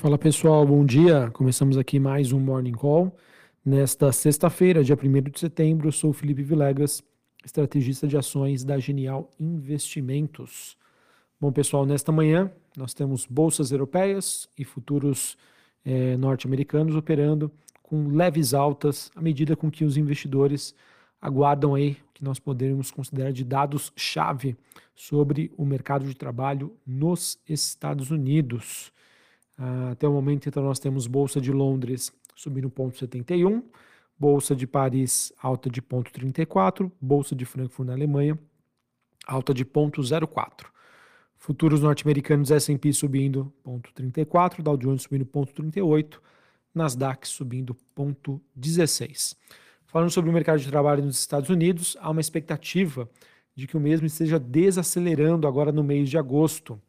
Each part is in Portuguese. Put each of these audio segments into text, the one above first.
Fala pessoal, bom dia. Começamos aqui mais um Morning Call. Nesta sexta-feira, dia 1 de setembro, eu sou Felipe Vilegas, estrategista de ações da Genial Investimentos. Bom, pessoal, nesta manhã nós temos bolsas europeias e futuros eh, norte-americanos operando com leves altas à medida com que os investidores aguardam aí que nós podemos considerar de dados-chave sobre o mercado de trabalho nos Estados Unidos. Uh, até o momento, então, nós temos Bolsa de Londres subindo 0,71, Bolsa de Paris alta de 0,34, Bolsa de Frankfurt na Alemanha alta de 0,04. Futuros norte-americanos S&P subindo 0,34, Dow Jones subindo 0,38, Nasdaq subindo 0,16. Falando sobre o mercado de trabalho nos Estados Unidos, há uma expectativa de que o mesmo esteja desacelerando agora no mês de agosto.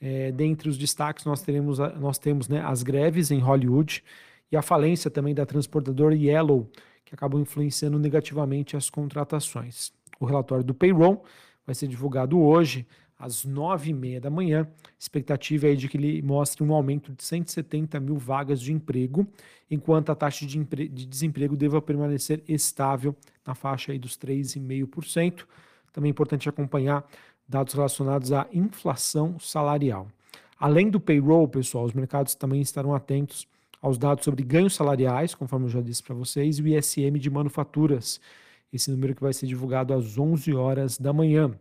É, dentre os destaques, nós, teremos, nós temos né, as greves em Hollywood e a falência também da transportadora Yellow, que acabou influenciando negativamente as contratações. O relatório do payroll vai ser divulgado hoje, às nove e meia da manhã. Expectativa é de que ele mostre um aumento de 170 mil vagas de emprego, enquanto a taxa de, de desemprego deva permanecer estável na faixa aí dos 3,5%. Também é importante acompanhar dados relacionados à inflação salarial. Além do payroll, pessoal, os mercados também estarão atentos aos dados sobre ganhos salariais, conforme eu já disse para vocês, e o ISM de manufaturas, esse número que vai ser divulgado às 11 horas da manhã.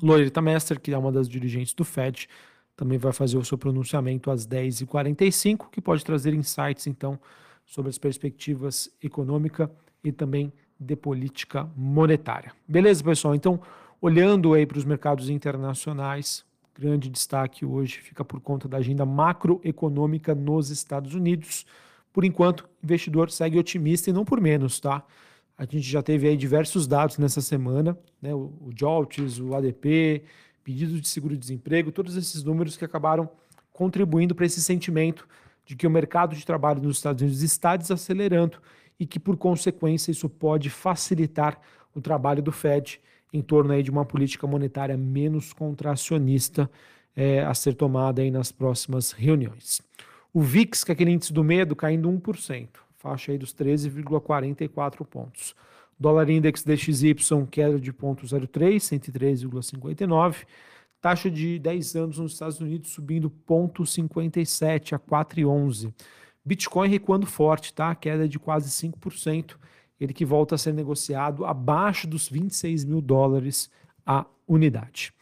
Loretta Mester, que é uma das dirigentes do Fed, também vai fazer o seu pronunciamento às 10h45, que pode trazer insights, então, sobre as perspectivas econômica e também de política monetária. Beleza, pessoal? Então, Olhando aí para os mercados internacionais, grande destaque hoje fica por conta da agenda macroeconômica nos Estados Unidos. Por enquanto, o investidor segue otimista e não por menos, tá? A gente já teve aí diversos dados nessa semana, né? O, o JOLTS, o ADP, pedido de seguro-desemprego, todos esses números que acabaram contribuindo para esse sentimento de que o mercado de trabalho nos Estados Unidos está desacelerando e que, por consequência, isso pode facilitar o trabalho do Fed em torno aí de uma política monetária menos contracionista é, a ser tomada aí nas próximas reuniões. O VIX, que é aquele índice do medo, caindo 1%, faixa aí dos 13,44 pontos. Dólar Index DXY, queda de 0,03, 103,59. Taxa de 10 anos nos Estados Unidos subindo 0,57 a 4,11. Bitcoin recuando forte, tá? Queda de quase 5% ele que volta a ser negociado abaixo dos 26 mil dólares a unidade.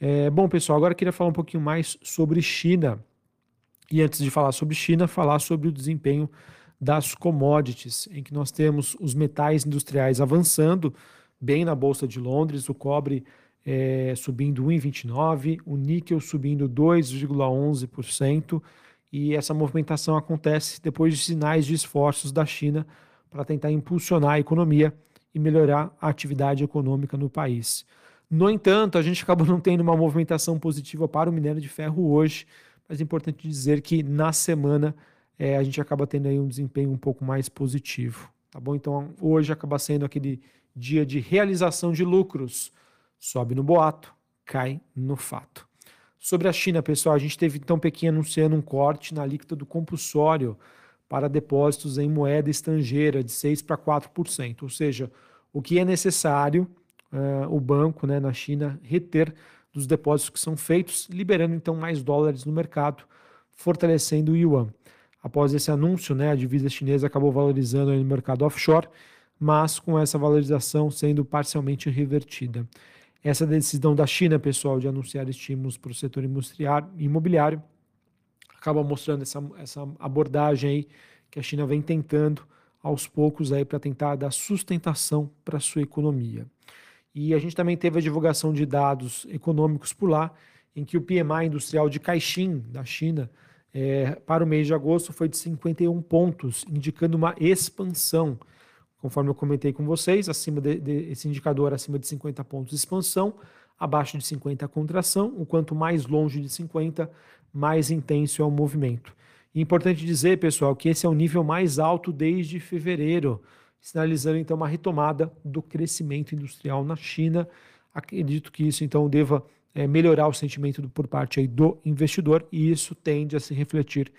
É, bom, pessoal, agora eu queria falar um pouquinho mais sobre China. E antes de falar sobre China, falar sobre o desempenho das commodities, em que nós temos os metais industriais avançando bem na Bolsa de Londres, o cobre é, subindo 1,29%, o níquel subindo 2,11%, e essa movimentação acontece depois de sinais de esforços da China para tentar impulsionar a economia e melhorar a atividade econômica no país. No entanto, a gente acabou não tendo uma movimentação positiva para o minério de ferro hoje, mas é importante dizer que na semana é, a gente acaba tendo aí um desempenho um pouco mais positivo, tá bom? Então hoje acaba sendo aquele dia de realização de lucros, sobe no boato, cai no fato. Sobre a China, pessoal, a gente teve então Pequim anunciando um corte na alíquota do compulsório para depósitos em moeda estrangeira de 6% para 4%, ou seja, o que é necessário uh, o banco né, na China reter dos depósitos que são feitos, liberando então mais dólares no mercado, fortalecendo o yuan. Após esse anúncio, né, a divisa chinesa acabou valorizando no mercado offshore, mas com essa valorização sendo parcialmente revertida. Essa decisão da China, pessoal, de anunciar estímulos para o setor imobiliário acaba mostrando essa, essa abordagem aí que a China vem tentando aos poucos aí para tentar dar sustentação para a sua economia. E a gente também teve a divulgação de dados econômicos por lá, em que o PMI industrial de Caixin, da China, é, para o mês de agosto foi de 51 pontos, indicando uma expansão. Conforme eu comentei com vocês, acima de, de, esse indicador acima de 50 pontos de expansão, abaixo de 50 contração, o quanto mais longe de 50, mais intenso é o movimento. E importante dizer, pessoal, que esse é o nível mais alto desde fevereiro, sinalizando então uma retomada do crescimento industrial na China. Acredito que isso então deva é, melhorar o sentimento do, por parte aí do investidor e isso tende a se refletir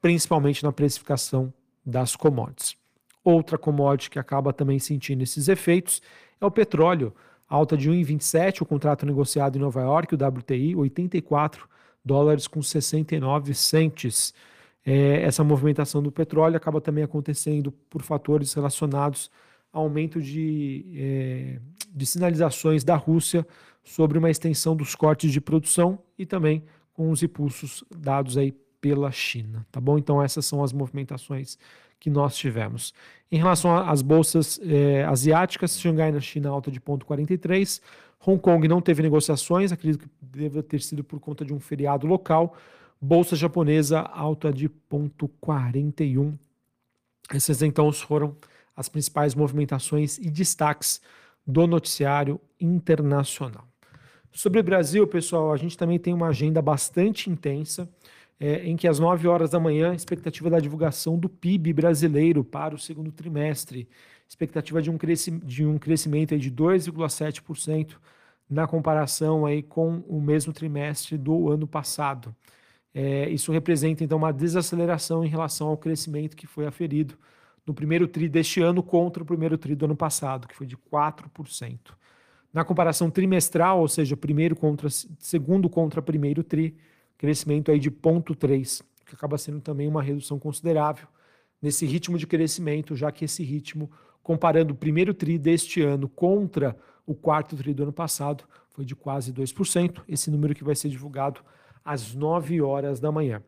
principalmente na precificação das commodities. Outra commodity que acaba também sentindo esses efeitos é o petróleo. Alta de 1,27, o contrato negociado em Nova York, o WTI, 84 dólares com 69 centes. É, essa movimentação do petróleo acaba também acontecendo por fatores relacionados ao aumento de, é, de sinalizações da Rússia sobre uma extensão dos cortes de produção e também com os impulsos dados aí pela China, tá bom? Então essas são as movimentações que nós tivemos. Em relação às bolsas eh, asiáticas, Xangai na China alta de 0,43, Hong Kong não teve negociações, acredito que deve ter sido por conta de um feriado local. Bolsa japonesa alta de 0,41. Essas então foram as principais movimentações e destaques do noticiário internacional. Sobre o Brasil, pessoal, a gente também tem uma agenda bastante intensa é, em que às 9 horas da manhã, expectativa da divulgação do PIB brasileiro para o segundo trimestre, expectativa de um, cresci de um crescimento de 2,7% na comparação aí com o mesmo trimestre do ano passado. É, isso representa então uma desaceleração em relação ao crescimento que foi aferido no primeiro TRI deste ano contra o primeiro TRI do ano passado, que foi de 4%. Na comparação trimestral, ou seja, primeiro contra segundo contra primeiro TRI, crescimento aí de 0,3, que acaba sendo também uma redução considerável nesse ritmo de crescimento, já que esse ritmo, comparando o primeiro TRI deste ano contra o quarto TRI do ano passado, foi de quase 2%, esse número que vai ser divulgado às 9 horas da manhã.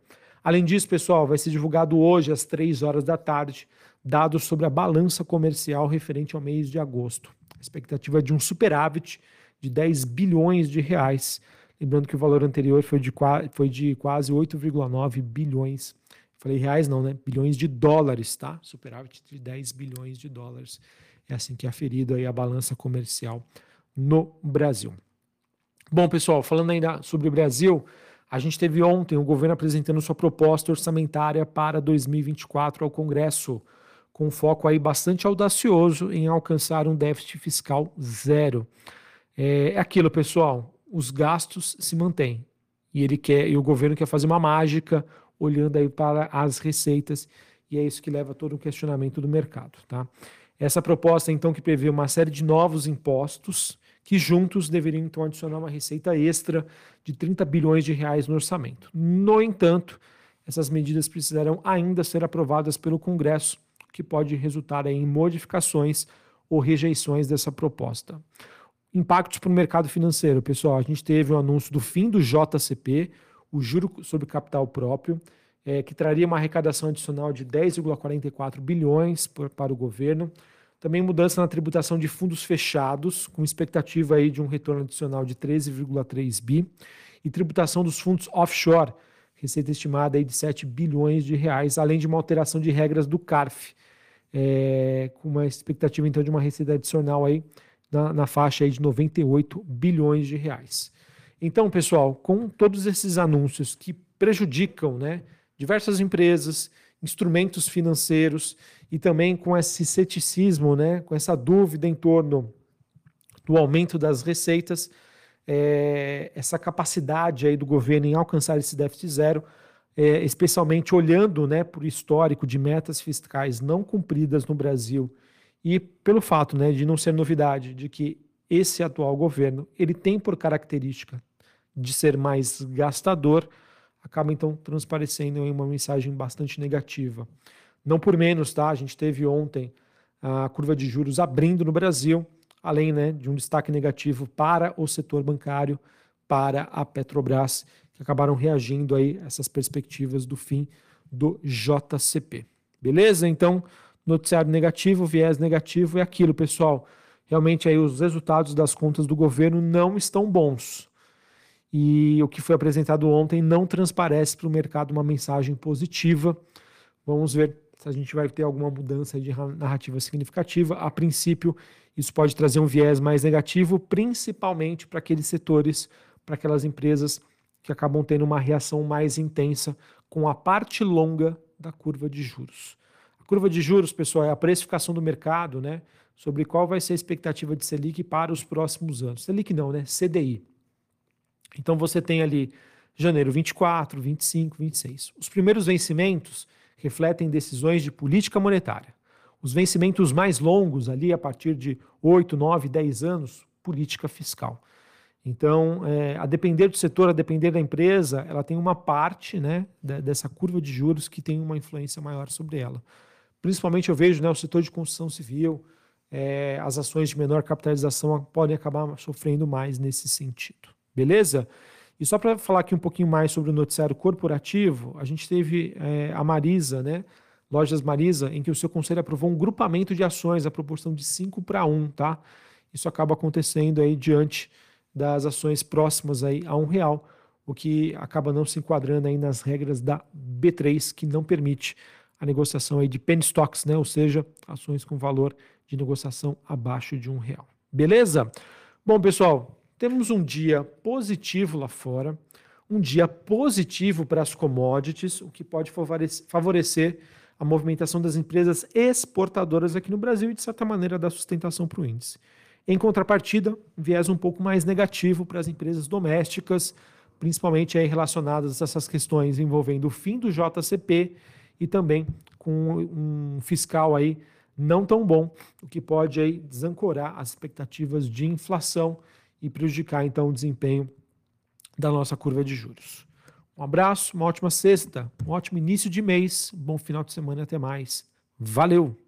Além disso, pessoal, vai ser divulgado hoje às 3 horas da tarde dados sobre a balança comercial referente ao mês de agosto. A expectativa é de um superávit de 10 bilhões de reais, Lembrando que o valor anterior foi de, foi de quase 8,9 bilhões. Falei reais não, né? Bilhões de dólares, tá? Superávit de 10 bilhões de dólares. É assim que é aferido aí a balança comercial no Brasil. Bom, pessoal, falando ainda sobre o Brasil, a gente teve ontem o governo apresentando sua proposta orçamentária para 2024 ao Congresso, com foco aí bastante audacioso em alcançar um déficit fiscal zero. É aquilo, pessoal os gastos se mantêm. E ele quer, e o governo quer fazer uma mágica olhando aí para as receitas, e é isso que leva a todo um questionamento do mercado, tá? Essa proposta então que prevê uma série de novos impostos que juntos deveriam então adicionar uma receita extra de 30 bilhões de reais no orçamento. No entanto, essas medidas precisarão ainda ser aprovadas pelo Congresso, que pode resultar em modificações ou rejeições dessa proposta. Impactos para o mercado financeiro, pessoal. A gente teve o um anúncio do fim do JCP, o juro sobre capital próprio, é, que traria uma arrecadação adicional de 10,44 bilhões por, para o governo. Também mudança na tributação de fundos fechados, com expectativa aí de um retorno adicional de 13,3 bi. E tributação dos fundos offshore, receita estimada aí de 7 bilhões de reais, além de uma alteração de regras do CARF, é, com uma expectativa então de uma receita adicional aí na, na faixa aí de 98 bilhões de reais. Então, pessoal, com todos esses anúncios que prejudicam né, diversas empresas, instrumentos financeiros e também com esse ceticismo, né, com essa dúvida em torno do aumento das receitas, é, essa capacidade aí do governo em alcançar esse déficit zero, é, especialmente olhando né, para o histórico de metas fiscais não cumpridas no Brasil e pelo fato né, de não ser novidade de que esse atual governo ele tem por característica de ser mais gastador, acaba então transparecendo em uma mensagem bastante negativa. Não por menos, tá? A gente teve ontem a curva de juros abrindo no Brasil, além né, de um destaque negativo para o setor bancário, para a Petrobras, que acabaram reagindo aí essas perspectivas do fim do JCP. Beleza? Então, noticiário negativo, viés negativo é aquilo, pessoal. Realmente aí os resultados das contas do governo não estão bons. E o que foi apresentado ontem não transparece para o mercado uma mensagem positiva. Vamos ver se a gente vai ter alguma mudança de narrativa significativa. A princípio, isso pode trazer um viés mais negativo, principalmente para aqueles setores, para aquelas empresas que acabam tendo uma reação mais intensa com a parte longa da curva de juros. Curva de juros, pessoal, é a precificação do mercado, né? Sobre qual vai ser a expectativa de Selic para os próximos anos. Selic não, né? CDI. Então você tem ali janeiro 24, 25, 26. Os primeiros vencimentos refletem decisões de política monetária. Os vencimentos mais longos, ali a partir de 8, 9, 10 anos, política fiscal. Então, é, a depender do setor, a depender da empresa, ela tem uma parte né, dessa curva de juros que tem uma influência maior sobre ela. Principalmente eu vejo né, o setor de construção civil, é, as ações de menor capitalização podem acabar sofrendo mais nesse sentido. Beleza? E só para falar aqui um pouquinho mais sobre o noticiário corporativo, a gente teve é, a Marisa, né? Lojas Marisa, em que o seu conselho aprovou um grupamento de ações, a proporção de 5 para 1, tá? Isso acaba acontecendo aí diante das ações próximas aí a um real, o que acaba não se enquadrando aí nas regras da B3, que não permite a negociação aí de penny stocks, né? Ou seja, ações com valor de negociação abaixo de um real. Beleza? Bom, pessoal, temos um dia positivo lá fora, um dia positivo para as commodities, o que pode favorecer a movimentação das empresas exportadoras aqui no Brasil e, de certa maneira, dar sustentação para o índice. Em contrapartida, viés um pouco mais negativo para as empresas domésticas, principalmente aí relacionadas a essas questões envolvendo o fim do JCP e também com um fiscal aí não tão bom, o que pode aí desancorar as expectativas de inflação e prejudicar então o desempenho da nossa curva de juros. Um abraço, uma ótima sexta, um ótimo início de mês, bom final de semana, até mais. Valeu!